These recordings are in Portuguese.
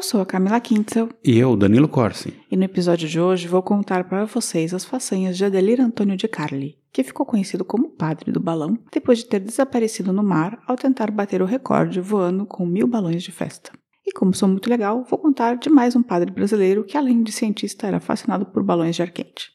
Eu sou a Camila Kintzel. E eu, Danilo Corsi. E no episódio de hoje vou contar para vocês as façanhas de Adelir Antônio de Carli, que ficou conhecido como padre do balão depois de ter desaparecido no mar ao tentar bater o recorde voando com mil balões de festa. E como sou muito legal, vou contar de mais um padre brasileiro que, além de cientista, era fascinado por balões de ar quente.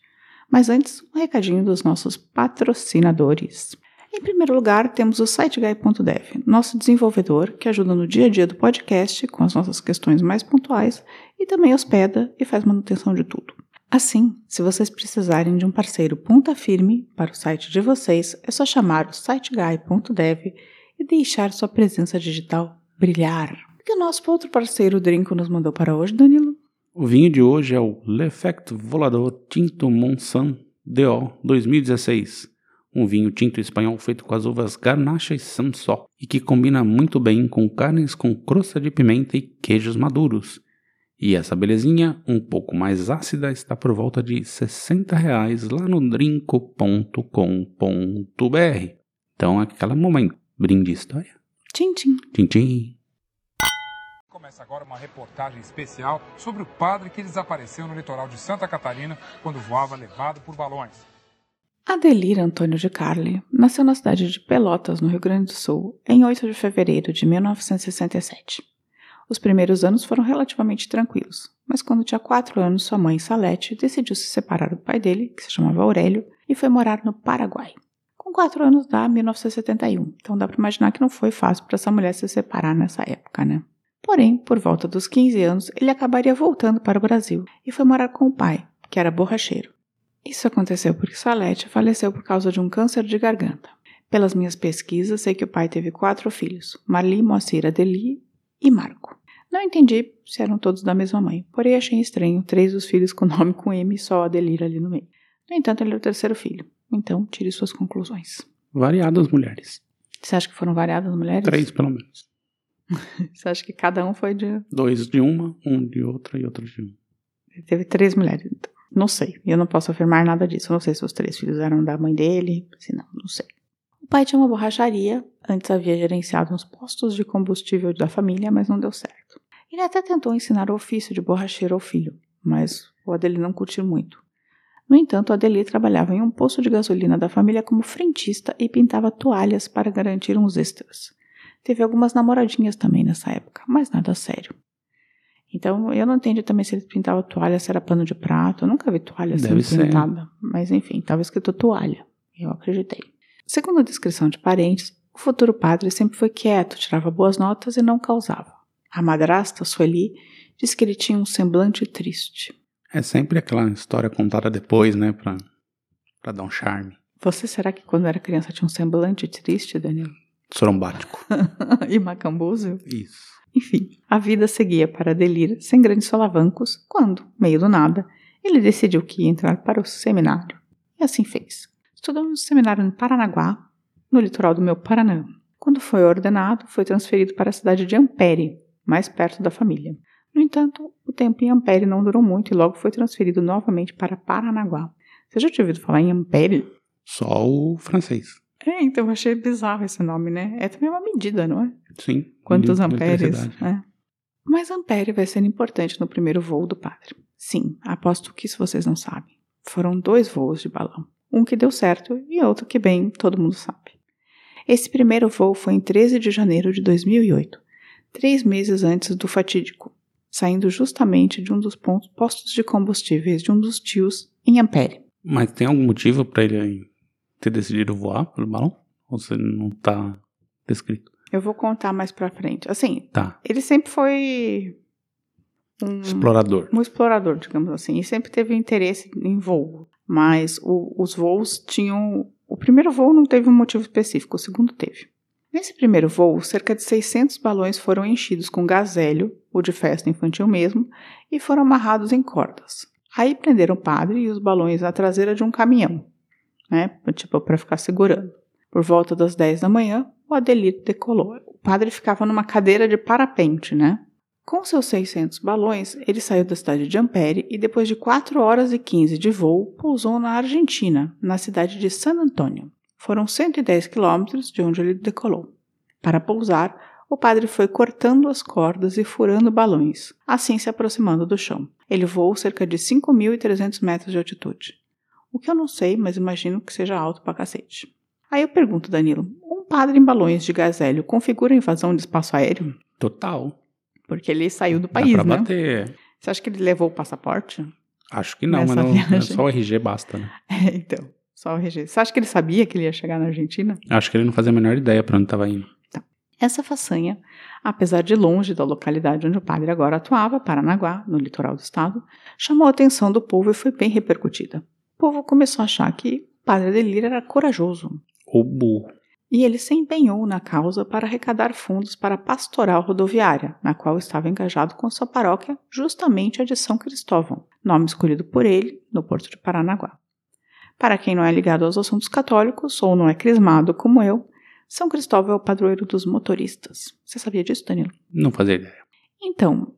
Mas antes, um recadinho dos nossos patrocinadores. Em primeiro lugar, temos o SiteGuy.dev, nosso desenvolvedor que ajuda no dia a dia do podcast com as nossas questões mais pontuais e também hospeda e faz manutenção de tudo. Assim, se vocês precisarem de um parceiro ponta firme para o site de vocês, é só chamar o SiteGuy.dev e deixar sua presença digital brilhar. O que o nosso outro parceiro, Drinco, nos mandou para hoje, Danilo? O vinho de hoje é o L'Effect Volador Tinto Monsan DO 2016 um vinho tinto espanhol feito com as uvas Garnacha e Samsó, e que combina muito bem com carnes com crosta de pimenta e queijos maduros. E essa belezinha, um pouco mais ácida, está por volta de 60 reais lá no drinco.com.br. Então, aquele momento, brinde história. Tchim, tchim. Tchim, tchim. Começa agora uma reportagem especial sobre o padre que desapareceu no litoral de Santa Catarina quando voava levado por balões. Adelir Antônio de Carli nasceu na cidade de Pelotas, no Rio Grande do Sul, em 8 de fevereiro de 1967. Os primeiros anos foram relativamente tranquilos, mas quando tinha 4 anos, sua mãe, Salete, decidiu se separar do pai dele, que se chamava Aurélio, e foi morar no Paraguai. Com 4 anos dá 1971, então dá para imaginar que não foi fácil para essa mulher se separar nessa época, né? Porém, por volta dos 15 anos, ele acabaria voltando para o Brasil e foi morar com o pai, que era borracheiro. Isso aconteceu porque Salete faleceu por causa de um câncer de garganta. Pelas minhas pesquisas, sei que o pai teve quatro filhos: Marli, Moacir, Adeli e Marco. Não entendi se eram todos da mesma mãe, porém achei estranho três dos filhos com nome com M e só Adelir ali no meio. No entanto, ele é o terceiro filho. Então, tire suas conclusões. Variadas mulheres. Você acha que foram variadas mulheres? Três, pelo menos. Você acha que cada um foi de. Dois de uma, um de outra e outro de um. Teve três mulheres, então. Não sei, eu não posso afirmar nada disso. não sei se os três filhos eram da mãe dele, se não, não sei. O pai tinha uma borracharia, antes havia gerenciado uns postos de combustível da família, mas não deu certo. Ele até tentou ensinar o ofício de borracheiro ao filho, mas o Adeli não curtiu muito. No entanto, Adeli trabalhava em um posto de gasolina da família como frentista e pintava toalhas para garantir uns extras. Teve algumas namoradinhas também nessa época, mas nada sério. Então, eu não entendi também se ele pintava toalha, se era pano de prato. Eu nunca vi toalha Deve sendo pintada. Mas, enfim, estava escrito toalha. Eu acreditei. Segundo a descrição de parentes, o futuro padre sempre foi quieto, tirava boas notas e não causava. A madrasta, Sueli, disse que ele tinha um semblante triste. É sempre aquela história contada depois, né, pra, pra dar um charme. Você será que quando era criança tinha um semblante triste, Daniel? Sorombático. e macambúzio? Isso. Enfim, a vida seguia para Delir sem grandes solavancos, quando, meio do nada, ele decidiu que ia entrar para o seminário. E assim fez. Estudou no seminário em Paranaguá, no litoral do meu Paraná. Quando foi ordenado, foi transferido para a cidade de Ampere, mais perto da família. No entanto, o tempo em Ampere não durou muito e logo foi transferido novamente para Paranaguá. Você já tinha ouvido falar em Ampere? Só o francês. É, então eu achei bizarro esse nome, né? É também uma medida, não é? Sim. Quantos amperes? É. Mas ampere vai ser importante no primeiro voo do padre. Sim, aposto que isso vocês não sabem. Foram dois voos de balão. Um que deu certo e outro que, bem, todo mundo sabe. Esse primeiro voo foi em 13 de janeiro de 2008, três meses antes do fatídico, saindo justamente de um dos pontos, postos de combustíveis de um dos tios em Ampere. Mas tem algum motivo para ele ter decidido voar pelo balão? Ou você não está descrito? Eu vou contar mais pra frente. Assim, Tá. ele sempre foi um Explorador. um explorador, digamos assim, e sempre teve interesse em voo. Mas o- os voos tinham. O primeiro voo não teve um motivo específico, o segundo teve. Nesse primeiro voo, cerca de 600 balões foram enchidos com gás hélio, o de festa infantil mesmo, e foram amarrados em cordas. Aí prenderam o padre e os balões à traseira de um caminhão. Né? Tipo, para ficar segurando. Por volta das 10 da manhã, o Adelito decolou. O padre ficava numa cadeira de parapente, né? Com seus 600 balões, ele saiu da cidade de Ampere e, depois de 4 horas e 15 de voo, pousou na Argentina, na cidade de San Antônio. Foram 110 quilômetros de onde ele decolou. Para pousar, o padre foi cortando as cordas e furando balões, assim se aproximando do chão. Ele voou cerca de 5.300 metros de altitude. O que eu não sei, mas imagino que seja alto pra cacete. Aí eu pergunto, Danilo, um padre em balões de gás hélio configura a invasão de espaço aéreo? Total. Porque ele saiu do país, Dá pra né? bater. Você acha que ele levou o passaporte? Acho que não, Nessa mas não, viagem. só o RG basta, né? É, então, só o RG. Você acha que ele sabia que ele ia chegar na Argentina? Acho que ele não fazia a menor ideia pra onde tava indo. Essa façanha, apesar de longe da localidade onde o padre agora atuava, Paranaguá, no litoral do estado, chamou a atenção do povo e foi bem repercutida. O povo começou a achar que o padre Adelir era corajoso O burro. e ele se empenhou na causa para arrecadar fundos para a pastoral rodoviária, na qual estava engajado com sua paróquia, justamente a de São Cristóvão, nome escolhido por ele no porto de Paranaguá. Para quem não é ligado aos assuntos católicos ou não é crismado como eu, São Cristóvão é o padroeiro dos motoristas. Você sabia disso, Danilo? Não fazia ideia. Então,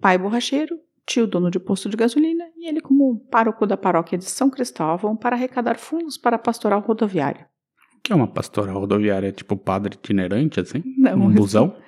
pai borracheiro, tio dono de posto de gasolina e ele como pároco da paróquia de São Cristóvão para arrecadar fundos para a pastoral rodoviária. O que é uma pastoral rodoviária? Tipo padre itinerante, assim? Não, um busão?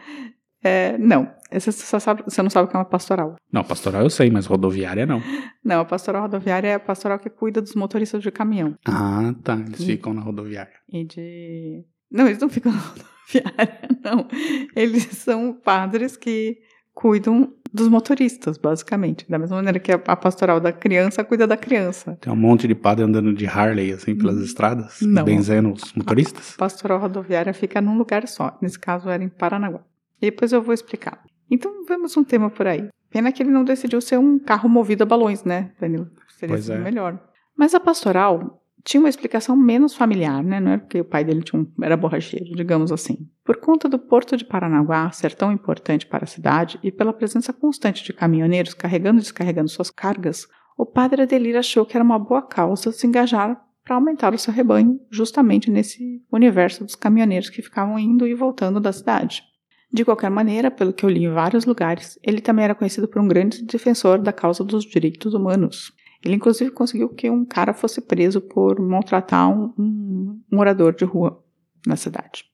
É, não, você, sabe, você não sabe o que é uma pastoral. Não, pastoral eu sei, mas rodoviária não. Não, a pastoral rodoviária é a pastoral que cuida dos motoristas de caminhão. Ah, tá. Eles Hum. ficam na rodoviária. E de. Não, eles não ficam na rodoviária, não. Eles são padres que cuidam dos motoristas, basicamente. Da mesma maneira que a a pastoral da criança cuida da criança. Tem um monte de padre andando de Harley, assim, pelas estradas, Hum. Não. benzendo os motoristas. A pastoral rodoviária fica num lugar só. Nesse caso era em Paranaguá. E depois eu vou explicar. Então vemos um tema por aí. Pena que ele não decidiu ser um carro movido a balões, né, Danilo? Seria Pois é. melhor. Mas a pastoral tinha uma explicação menos familiar, né? Não era porque o pai dele tinha um, era borracheiro, digamos assim. Por conta do porto de Paranaguá ser tão importante para a cidade e pela presença constante de caminhoneiros carregando e descarregando suas cargas, o padre Adelir achou que era uma boa causa se engajar para aumentar o seu rebanho justamente nesse universo dos caminhoneiros que ficavam indo e voltando da cidade. De qualquer maneira, pelo que eu li em vários lugares, ele também era conhecido por um grande defensor da causa dos direitos humanos. Ele, inclusive, conseguiu que um cara fosse preso por maltratar um, um morador de rua na cidade.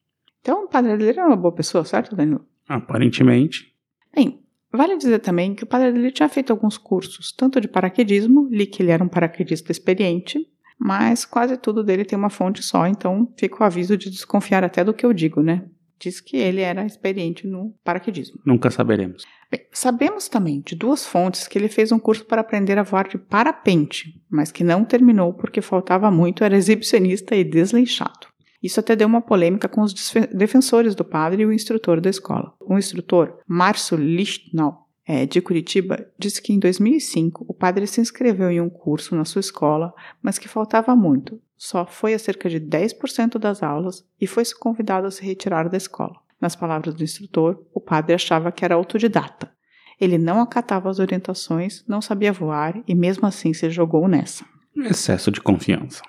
Então, o padre Adelir era uma boa pessoa, certo, Danilo? Aparentemente. Bem, vale dizer também que o padre Adelir tinha feito alguns cursos, tanto de paraquedismo, li que ele era um paraquedista experiente, mas quase tudo dele tem uma fonte só, então fica o aviso de desconfiar até do que eu digo, né? Diz que ele era experiente no paraquedismo. Nunca saberemos. Bem, sabemos também de duas fontes que ele fez um curso para aprender a voar de parapente, mas que não terminou porque faltava muito, era exibicionista e desleixado. Isso até deu uma polêmica com os defensores do padre e o instrutor da escola. O instrutor, Márcio Lichtnau, é, de Curitiba, disse que em 2005 o padre se inscreveu em um curso na sua escola, mas que faltava muito. Só foi a cerca de 10% das aulas e foi convidado a se retirar da escola. Nas palavras do instrutor, o padre achava que era autodidata. Ele não acatava as orientações, não sabia voar e mesmo assim se jogou nessa. Excesso de confiança.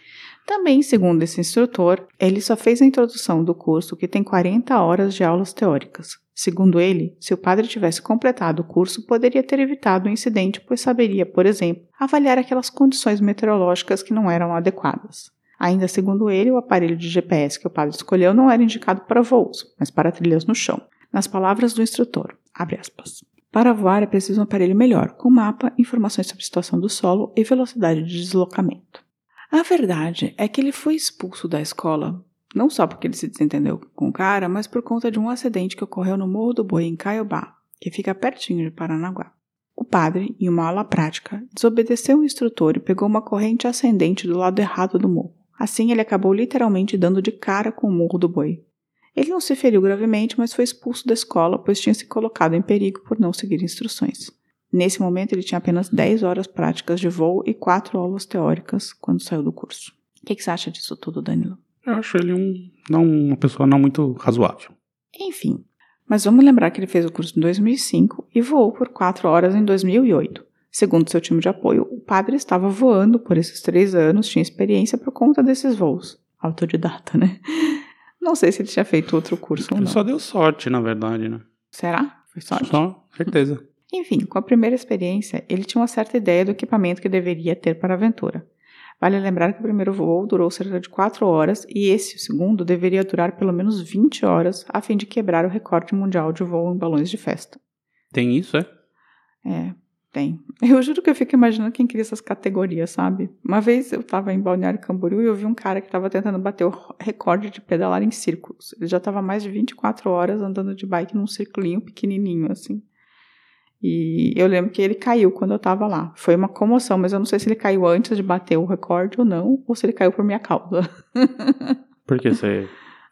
Também, segundo esse instrutor, ele só fez a introdução do curso que tem 40 horas de aulas teóricas. Segundo ele, se o padre tivesse completado o curso, poderia ter evitado o incidente, pois saberia, por exemplo, avaliar aquelas condições meteorológicas que não eram adequadas. Ainda segundo ele, o aparelho de GPS que o padre escolheu não era indicado para voos, mas para trilhas no chão. Nas palavras do instrutor, abre aspas. Para voar é preciso um aparelho melhor, com mapa, informações sobre a situação do solo e velocidade de deslocamento. A verdade é que ele foi expulso da escola, não só porque ele se desentendeu com o cara, mas por conta de um acidente que ocorreu no Morro do Boi, em Caiobá, que fica pertinho de Paranaguá. O padre, em uma aula prática, desobedeceu o instrutor e pegou uma corrente ascendente do lado errado do morro. Assim, ele acabou literalmente dando de cara com o Morro do Boi. Ele não se feriu gravemente, mas foi expulso da escola, pois tinha se colocado em perigo por não seguir instruções. Nesse momento, ele tinha apenas 10 horas práticas de voo e 4 aulas teóricas quando saiu do curso. O que, que você acha disso tudo, Danilo? Eu acho ele um, não, uma pessoa não muito razoável. Enfim, mas vamos lembrar que ele fez o curso em 2005 e voou por 4 horas em 2008. Segundo seu time de apoio, o padre estava voando por esses três anos, tinha experiência por conta desses voos. Autodidata, né? Não sei se ele tinha feito outro curso ou Ele não. só deu sorte, na verdade, né? Será? Foi sorte? Só, certeza. Enfim, com a primeira experiência, ele tinha uma certa ideia do equipamento que deveria ter para a aventura. Vale lembrar que o primeiro voo durou cerca de 4 horas e esse, o segundo, deveria durar pelo menos 20 horas a fim de quebrar o recorde mundial de voo em balões de festa. Tem isso, é? É, tem. Eu juro que eu fico imaginando quem cria essas categorias, sabe? Uma vez eu tava em Balneário Camboriú e eu vi um cara que tava tentando bater o recorde de pedalar em círculos. Ele já tava mais de 24 horas andando de bike num circulinho pequenininho, assim. E eu lembro que ele caiu quando eu tava lá. Foi uma comoção, mas eu não sei se ele caiu antes de bater o recorde ou não, ou se ele caiu por minha causa. Porque você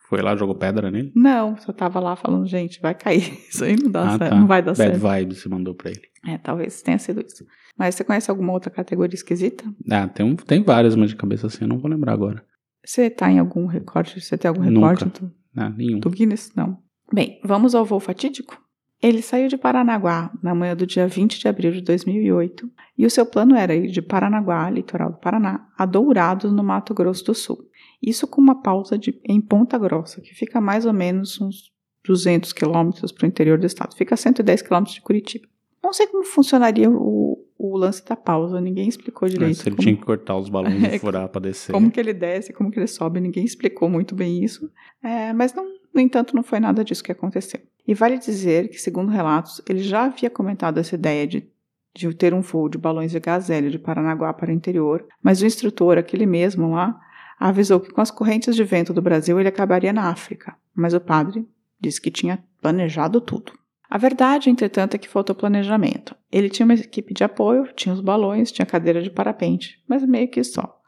foi lá, jogou pedra nele? Não, só tava lá falando, gente, vai cair. Isso aí não dá ah, certo, tá. não vai dar Bad certo. vibe você mandou pra ele. É, talvez tenha sido isso. Mas você conhece alguma outra categoria esquisita? Ah, tem, um, tem várias, mas de cabeça assim eu não vou lembrar agora. Você tá em algum recorde? Você tem algum Nunca. recorde do, Ah, nenhum. do Guinness? Não. Bem, vamos ao voo fatídico? Ele saiu de Paranaguá na manhã do dia 20 de abril de 2008 e o seu plano era ir de Paranaguá, litoral do Paraná, a Dourados, no Mato Grosso do Sul. Isso com uma pausa de, em Ponta Grossa, que fica mais ou menos uns 200 quilômetros para o interior do estado. Fica a 110 quilômetros de Curitiba. Não sei como funcionaria o, o lance da pausa, ninguém explicou Mas direito. se ele como- tinha que cortar os balões É, e furar pra descer. como que ele desce, como que ele sobe, ninguém explicou muito bem isso. É, mas, não, no entanto, não foi nada disso que aconteceu. E vale dizer que, segundo relatos, ele já havia comentado essa ideia de, de ter um voo de balões de gazelle de Paranaguá para o interior, mas o instrutor, aquele mesmo lá, avisou que com as correntes de vento do Brasil ele acabaria na África. Mas o padre disse que tinha planejado tudo. A verdade, entretanto, é que faltou planejamento. Ele tinha uma equipe de apoio, tinha os balões, tinha cadeira de parapente, mas meio que só.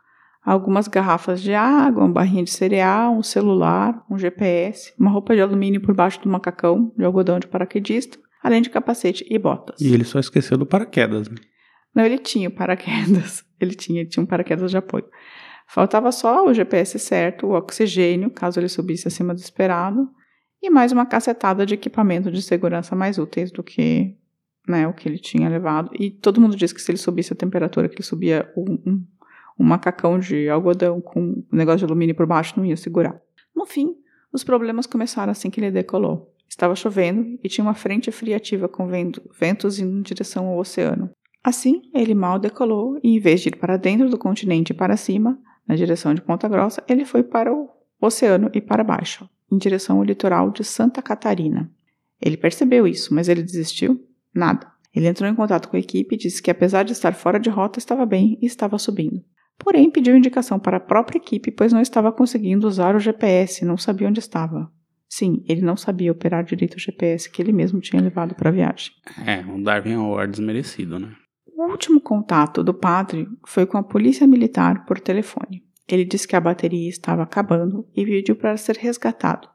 Algumas garrafas de água, uma barrinha de cereal, um celular, um GPS, uma roupa de alumínio por baixo do macacão de algodão de paraquedista, além de capacete e botas. E ele só esqueceu do paraquedas. né? Não, ele tinha paraquedas. Ele tinha, ele tinha um paraquedas de apoio. Faltava só o GPS certo, o oxigênio, caso ele subisse acima do esperado, e mais uma cacetada de equipamento de segurança mais úteis do que né, o que ele tinha levado. E todo mundo disse que se ele subisse a temperatura que ele subia, um, um, um macacão de algodão com um negócio de alumínio por baixo não ia segurar. No fim, os problemas começaram assim que ele decolou. Estava chovendo e tinha uma frente fria ativa com vento- ventos indo em direção ao oceano. Assim, ele mal decolou e, em vez de ir para dentro do continente e para cima, na direção de Ponta Grossa, ele foi para o oceano e para baixo, em direção ao litoral de Santa Catarina. Ele percebeu isso, mas ele desistiu? Nada. Ele entrou em contato com a equipe e disse que, apesar de estar fora de rota, estava bem e estava subindo. Porém, pediu indicação para a própria equipe, pois não estava conseguindo usar o GPS, não sabia onde estava. Sim, ele não sabia operar direito o GPS que ele mesmo tinha levado para a viagem. É, um Darwin Awards merecido, né? O último contato do padre foi com a polícia militar por telefone. Ele disse que a bateria estava acabando e pediu para ser resgatado.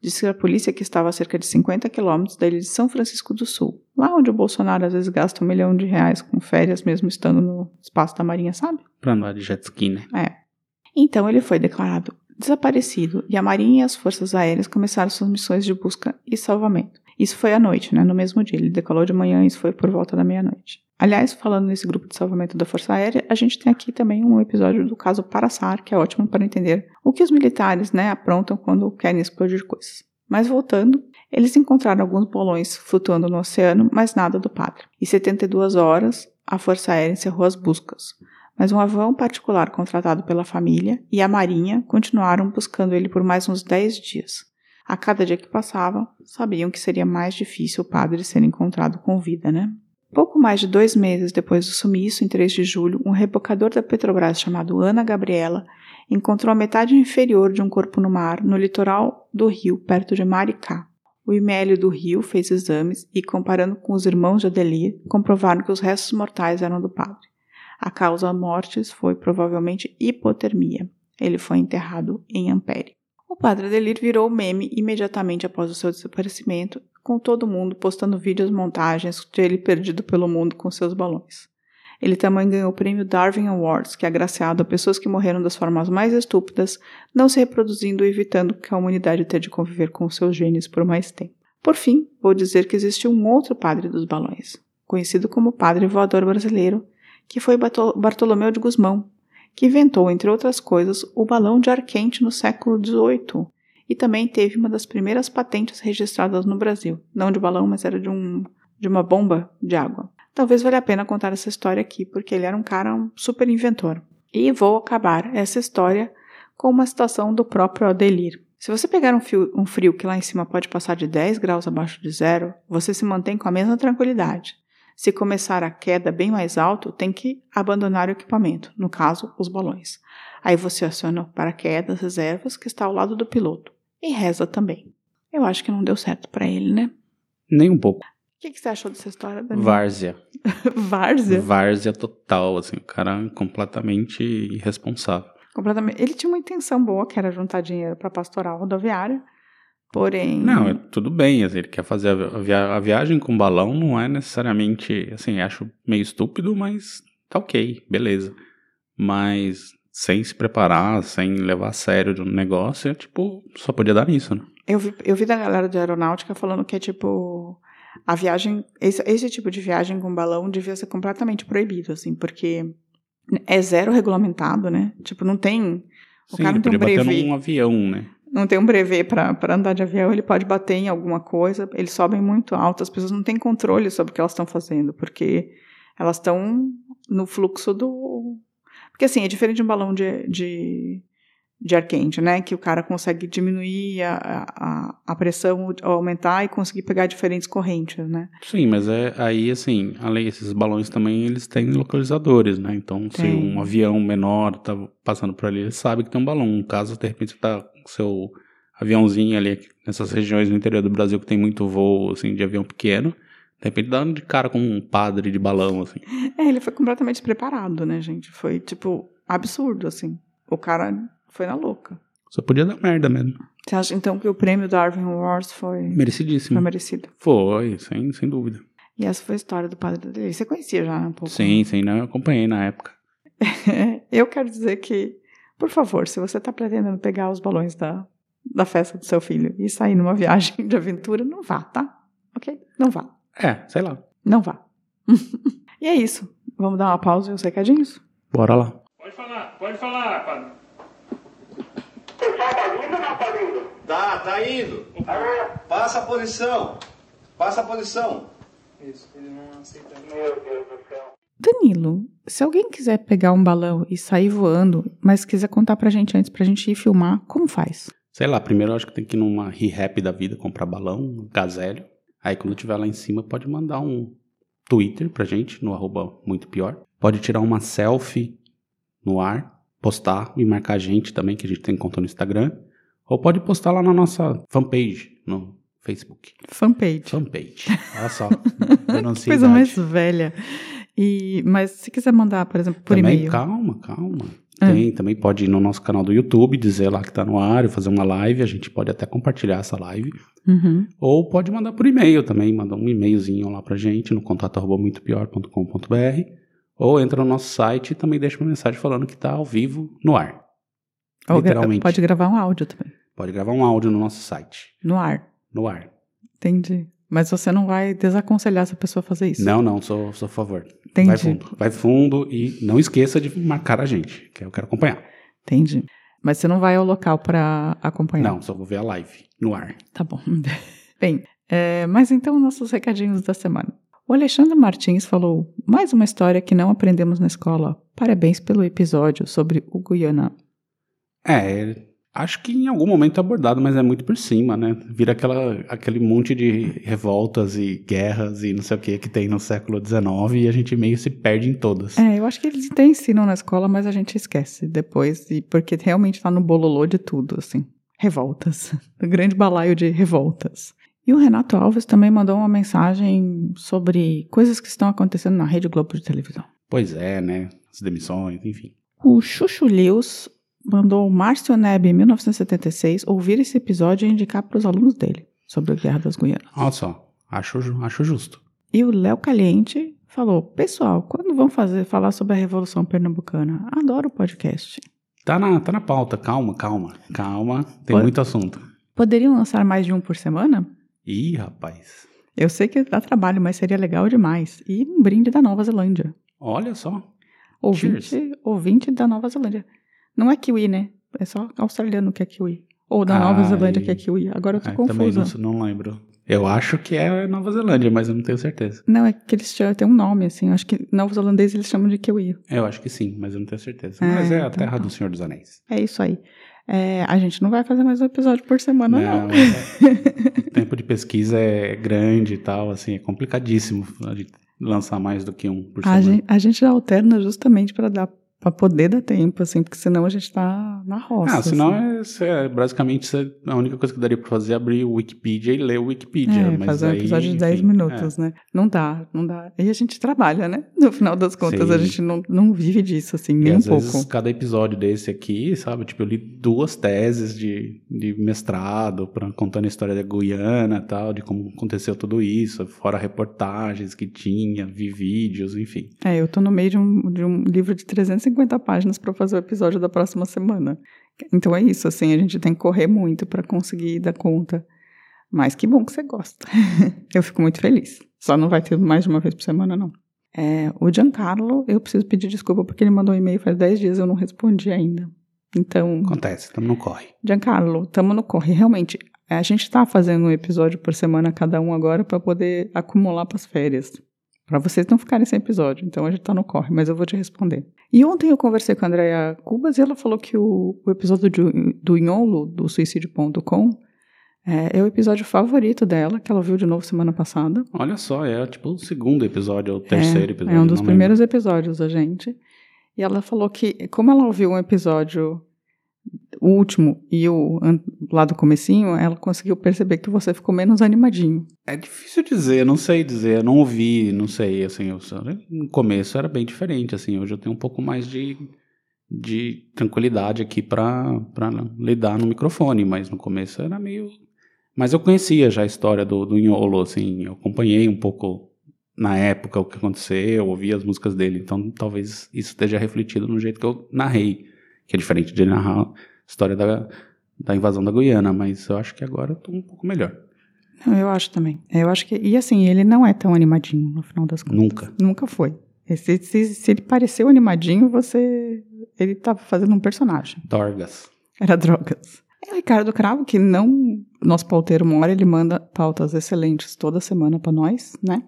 Disse a polícia que estava a cerca de 50 quilômetros da ilha de São Francisco do Sul, lá onde o Bolsonaro às vezes gasta um milhão de reais com férias mesmo estando no espaço da marinha, sabe? Pra andar de jet ski, né? É. Então ele foi declarado desaparecido e a Marinha e as Forças Aéreas começaram suas missões de busca e salvamento. Isso foi à noite, né? No mesmo dia. Ele decolou de manhã e isso foi por volta da meia-noite. Aliás, falando nesse grupo de salvamento da Força Aérea, a gente tem aqui também um episódio do caso Paraçar, que é ótimo para entender o que os militares né, aprontam quando querem explodir coisas. Mas voltando, eles encontraram alguns bolões flutuando no oceano, mas nada do padre. E 72 horas, a Força Aérea encerrou as buscas. Mas um avião particular contratado pela família e a Marinha continuaram buscando ele por mais uns 10 dias. A cada dia que passava, sabiam que seria mais difícil o padre ser encontrado com vida, né? Pouco mais de dois meses depois do sumiço, em 3 de julho, um rebocador da Petrobras chamado Ana Gabriela encontrou a metade inferior de um corpo no mar, no litoral do rio, perto de Maricá. O IML do rio fez exames e, comparando com os irmãos de Adelir, comprovaram que os restos mortais eram do padre. A causa mortes foi provavelmente hipotermia. Ele foi enterrado em Ampere. O padre Adelir virou meme imediatamente após o seu desaparecimento, com todo mundo postando vídeos montagens de ele perdido pelo mundo com seus balões. Ele também ganhou o prêmio Darwin Awards, que é agraciado a pessoas que morreram das formas mais estúpidas, não se reproduzindo e evitando que a humanidade tenha de conviver com seus genes por mais tempo. Por fim, vou dizer que existiu um outro padre dos balões. conhecido como padre voador brasileiro, que foi Bartolomeu de Gusmão, que inventou, entre outras coisas, o balão de ar quente no século XVIII e também teve uma das primeiras patentes registradas no Brasil. Não de balão, mas era de, um, de uma bomba de água. Talvez valha a pena contar essa história aqui, porque ele era um cara um super inventor. E vou acabar essa história com uma citação do próprio Adelir. Se você pegar um, fio, um frio que lá em cima pode passar de 10 graus abaixo de zero, você se mantém com a mesma tranquilidade. Se começar a queda bem mais alto, tem que abandonar o equipamento, no caso, os balões. Aí você aciona o paraquedas reservas que está ao lado do piloto e reza também. Eu acho que não deu certo para ele, né? Nem um pouco. O que, que, você achou dessa história, Daniel? Várzea. Várzea? Várzea total, assim, o cara completamente irresponsável. Completamente. Ele tinha uma intenção boa, que era juntar dinheiro para pastoral rodoviária, porém... Não, é, tudo bem, assim, ele quer fazer a, via a, viagem com balão, não é necessariamente, assim, acho meio estúpido, mas tá ok, beleza. Mas sem se preparar, sem levar a sério o negócio, é, tipo, só podia dar nisso, né? Eu vi, eu vi da galera de aeronáutica falando que é tipo a viagem, esse, esse tipo de viagem com balão devia ser completamente proibido, assim, porque é zero regulamentado, né? Tipo, não tem. O Sim, cara não tem um brevet. um avião, né? Não tem um brevet para andar de avião, ele pode bater em alguma coisa, eles sobem muito alto, as pessoas não têm controle sobre o que elas estão fazendo, porque elas estão no fluxo do. Porque assim, é diferente de um balão de, de de ar quente, né? Que o cara consegue diminuir a, a, a pressão, aumentar e conseguir pegar diferentes correntes, né? Sim, mas é aí assim, além desses balões também eles têm localizadores, né? Então, tem. se um avião menor tá passando por ali, ele sabe que tem um balão. No caso, de repente, você tá com seu aviãozinho ali nessas regiões do interior do Brasil que tem muito voo assim de avião pequeno, de repente dá de cara com um padre de balão assim. É, ele foi completamente preparado, né, gente? Foi tipo absurdo assim. O cara foi na louca. Só podia dar merda mesmo. Você acha então que o prêmio Darwin Wars foi. Merecidíssimo. Foi merecido? Foi, sem, sem dúvida. E essa foi a história do padre dele. Você conhecia já um pouco? Sim, sim, não, eu acompanhei na época. eu quero dizer que, por favor, se você está pretendendo pegar os balões da, da festa do seu filho e sair numa viagem de aventura, não vá, tá? Ok? Não vá. É, sei lá. Não vá. e é isso. Vamos dar uma pausa e os recadinhos? Bora lá. Pode falar, pode falar, padre. Tá indo ou não tá indo? Tá, tá indo. Passa a posição. Passa a posição. Isso, ele não aceita. Meu Deus do céu. Danilo, se alguém quiser pegar um balão e sair voando, mas quiser contar pra gente antes pra gente ir filmar, como faz? Sei lá, primeiro eu acho que tem que ir numa re-rap da vida, comprar balão, um gazélio. Aí quando tiver lá em cima, pode mandar um Twitter pra gente, no arroba muito pior. Pode tirar uma selfie no ar, postar e marcar a gente também, que a gente tem conta no Instagram. Ou pode postar lá na nossa fanpage no Facebook. Fanpage. Fanpage. Olha só. coisa mais velha. E, mas se quiser mandar, por exemplo, por e-mail. Calma, calma. Tem, também pode ir no nosso canal do YouTube, dizer lá que tá no ar, fazer uma live, a gente pode até compartilhar essa live. Uhum. Ou pode mandar por e-mail também, mandar um e-mailzinho lá pra gente no contato arroba muitopior.com.br ou entra no nosso site e também deixa uma mensagem falando que está ao vivo no ar. Ou literalmente. Pode gravar um áudio também. Pode gravar um áudio no nosso site. No ar. No ar. Entendi. Mas você não vai desaconselhar essa pessoa a fazer isso? Não, não, sou, sou a favor. Entendi. Vai fundo. Vai fundo e não esqueça de marcar a gente, que eu quero acompanhar. Entendi. Mas você não vai ao local para acompanhar? Não, só vou ver a live no ar. Tá bom. Bem, é, mas então nossos recadinhos da semana. O Alexandre Martins falou: mais uma história que não aprendemos na escola. Parabéns pelo episódio sobre o Guiana. É, acho que em algum momento é abordado, mas é muito por cima, né? Vira aquela, aquele monte de revoltas e guerras e não sei o que que tem no século XIX e a gente meio se perde em todas. É, eu acho que eles até ensinam na escola, mas a gente esquece depois, e porque realmente tá no bololô de tudo, assim. Revoltas. O grande balaio de revoltas. E o Renato Alves também mandou uma mensagem sobre coisas que estão acontecendo na Rede Globo de televisão. Pois é, né? As demissões, enfim. O Chuchu Lewis mandou o Márcio Neb, em 1976, ouvir esse episódio e indicar para os alunos dele sobre a Guerra das Guianas. Olha só, acho, acho justo. E o Léo Caliente falou: Pessoal, quando vão fazer falar sobre a Revolução Pernambucana? Adoro o podcast. Tá na, tá na pauta, calma, calma, calma. Tem Pode, muito assunto. Poderiam lançar mais de um por semana? Ih, rapaz. Eu sei que dá trabalho, mas seria legal demais. E um brinde da Nova Zelândia. Olha só. Ouvinte, ouvinte da Nova Zelândia. Não é kiwi, né? É só australiano que é kiwi. Ou da Nova Ai. Zelândia que é kiwi. Agora eu tô também confusa. não, não lembro. Eu acho que é Nova Zelândia, mas eu não tenho certeza. Não, é que eles chamam, tem um nome, assim. Eu acho que neozelandês eles chamam de kiwi. Eu acho que sim, mas eu não tenho certeza. É, mas é a então terra tá. do Senhor dos Anéis. É isso aí. É, a gente não vai fazer mais um episódio por semana, não. Não, é- o tempo de pesquisa é grande e tal, assim, é complicadíssimo a gente lançar mais do que um por A semana. gente, a gente já alterna justamente para dar para poder dar tempo, assim, porque senão a gente tá na roça. Ah, senão assim. é, é- basicamente é a única coisa que daria pra fazer é abrir o Wikipedia e ler o Wikipedia. É, mas fazer um aí, episódio de 10 enfim, minutos, é. né? Não dá, não dá. E a gente trabalha, né? No final das contas, a Sim. gente não, não vive disso, assim, E nem um às pouco. vezes cada episódio desse aqui, sabe? Tipo, eu li duas teses de, de mestrado pra, contando a história da Guiana e tal, de como aconteceu tudo isso, fora reportagens que tinha, vi vídeos, enfim. É, eu tô no meio de um, de um livro de 350 páginas para fazer o episódio da próxima semana. Então é isso, assim, a gente tem que correr muito para conseguir dar conta. Mas que bom que você gosta. eu fico muito feliz. Só não vai ter mais de uma vez por semana, não. É, o Giancarlo, eu preciso pedir desculpa porque ele mandou um e-mail faz 10 dias e eu não respondi ainda. Então, Acontece, estamos no corre. Giancarlo, tamo no corre. Realmente, a gente tá fazendo um episódio por semana cada um agora para poder acumular para as férias. Para vocês não ficarem sem episódio. Então a gente tá no corre, mas eu vou te responder. E ontem eu conversei com a Andrea Cubas e ela falou que o, o episódio do, do Inholo, do suicídio.com, é, é o episódio favorito dela, que ela viu de novo semana passada. Olha só, é tipo o segundo episódio, ou o terceiro é, episódio. É um dos primeiros episódios da gente. E ela falou que, como ela ouviu um episódio, o último e o lá do comecinho, ela conseguiu perceber que você ficou menos animadinho. É difícil dizer, não sei dizer, não ouvi, não sei, assim, eu, no começo era bem diferente, assim, hoje eu tenho um pouco mais de, de tranquilidade aqui pra lidar no microfone, mas no começo era meio... Mas eu conhecia já a história do, do Inholo, assim, eu acompanhei um pouco na época o que aconteceu, eu ouvi as músicas dele, então talvez isso esteja refletido no jeito que eu narrei, que é diferente de narrar a história da, da invasão da Guiana, mas eu acho que agora eu tô um pouco melhor. Não, eu acho também. Eu acho que. E assim, ele não é tão animadinho no final das contas. Nunca. Nunca foi. Se, se, se ele pareceu animadinho, você. Ele tava fazendo um personagem. Dorgas. Era drogas. É o Ricardo Cravo, que não. Nosso pauteiro mora, ele manda pautas excelentes toda semana pra nós, né?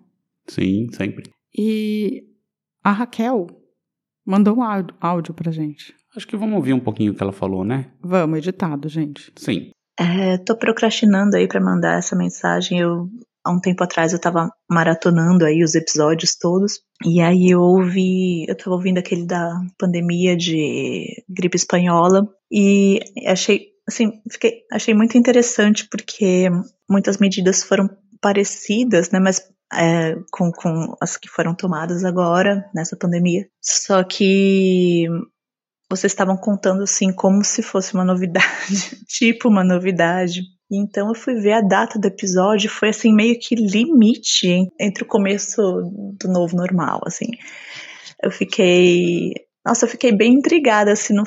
Sim, sempre. E a Raquel mandou um áudio, áudio pra gente. Acho que vamos ouvir um pouquinho o que ela falou, né? Vamos, editado, gente. Sim. É, tô procrastinando aí pra mandar essa mensagem. Eu há um tempo atrás eu tava maratonando aí os episódios todos. E aí eu ouvi, eu tava ouvindo aquele da pandemia de gripe espanhola e achei, assim, fiquei, achei muito interessante porque muitas medidas foram parecidas, né, mas é, com, com as que foram tomadas agora nessa pandemia. Só que vocês estavam contando assim como se fosse uma novidade, tipo uma novidade. Então eu fui ver a data do episódio, foi assim meio que limite en- entre o começo do novo normal, assim. Eu fiquei, nossa, eu fiquei bem intrigada se não,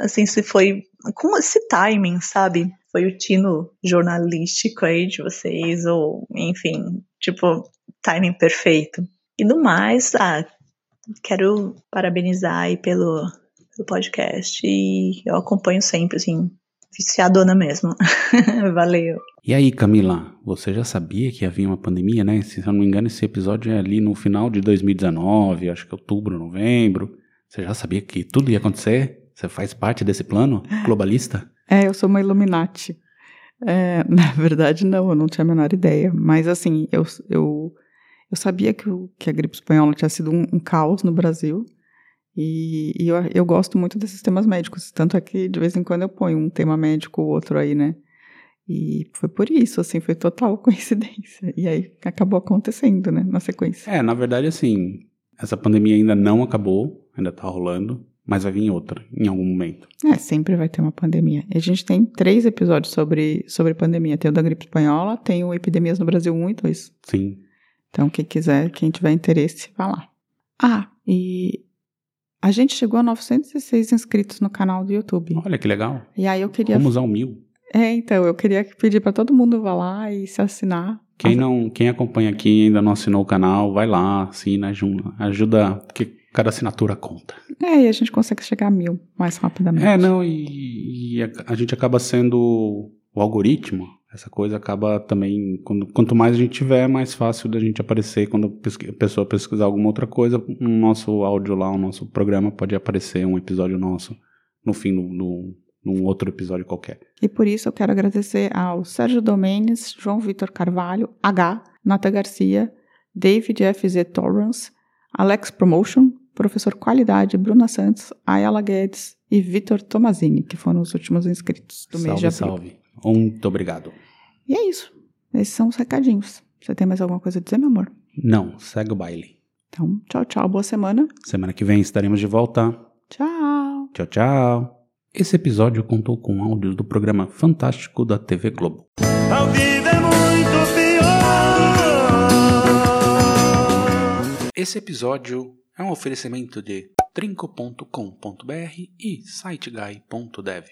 assim se foi com esse timing, sabe? Foi o tino jornalístico aí de vocês ou, enfim, tipo, timing perfeito. E no mais, ah, quero parabenizar aí pelo, pelo podcast e eu acompanho sempre, assim, viciadona mesmo. Valeu. E aí, Camila, você já sabia que havia uma pandemia, né? Se eu não me engano, esse episódio é ali no final de 2019, acho que outubro, novembro. Você já sabia que tudo ia acontecer? Você faz parte desse plano globalista? É, eu sou uma Illuminati. É, na verdade, não, eu não tinha a menor ideia. Mas, assim, eu, eu, eu sabia que, o, que a gripe espanhola tinha sido um, um caos no Brasil. E, e eu, eu gosto muito desses temas médicos. Tanto é que, de vez em quando, eu ponho um tema médico ou outro aí, né? E foi por isso, assim, foi total coincidência. E aí acabou acontecendo, né, na sequência. É, na verdade, assim, essa pandemia ainda não acabou, ainda tá rolando, mas vai vir outra em algum momento. É, sempre vai ter uma pandemia. E a gente tem três episódios sobre, sobre pandemia. Tem o da gripe espanhola, tem o Epidemias no Brasil 1 e 2. Sim. Então, quem quiser, quem tiver interesse, vá lá. Ah, e a gente chegou a 906 inscritos no canal do YouTube. Olha que legal. E aí eu queria. Vamos ao mil. É, então, eu queria pedir para todo mundo vá lá e se assinar. Quem, não, quem acompanha aqui e ainda não assinou o canal, vai lá, assina, ajuda, ajuda porque cada assinatura conta. É, e a gente consegue chegar a mil mais rapidamente. É, não, e, e a, a gente acaba sendo o algoritmo, essa coisa acaba também, quando, quanto mais a gente tiver, mais fácil da gente aparecer quando a pesqui- a pessoa pesquisar alguma outra coisa, no nosso áudio lá, o nosso programa pode aparecer um episódio nosso no fim do, num outro episódio qualquer. E por isso eu quero agradecer ao Sérgio Domenes, João Vitor Carvalho, H, Nata Garcia, David FZ Torrance, Alex Promotion, Professor Qualidade Bruna Santos, Ayala Guedes e Vitor Tomazini, que foram os últimos inscritos do mês de salve, abril. salve. Muito obrigado. E é isso. Esses são os recadinhos. Você tem mais alguma coisa a dizer, meu amor? Não, segue o baile. Então, tchau, tchau. Boa semana. Semana que vem estaremos de volta. Tchau. Tchau, tchau. Esse episódio contou com áudios do programa Fantástico da TV Globo. A vida é muito pior. Esse episódio é um oferecimento de trinco.com.br e siteguy.dev.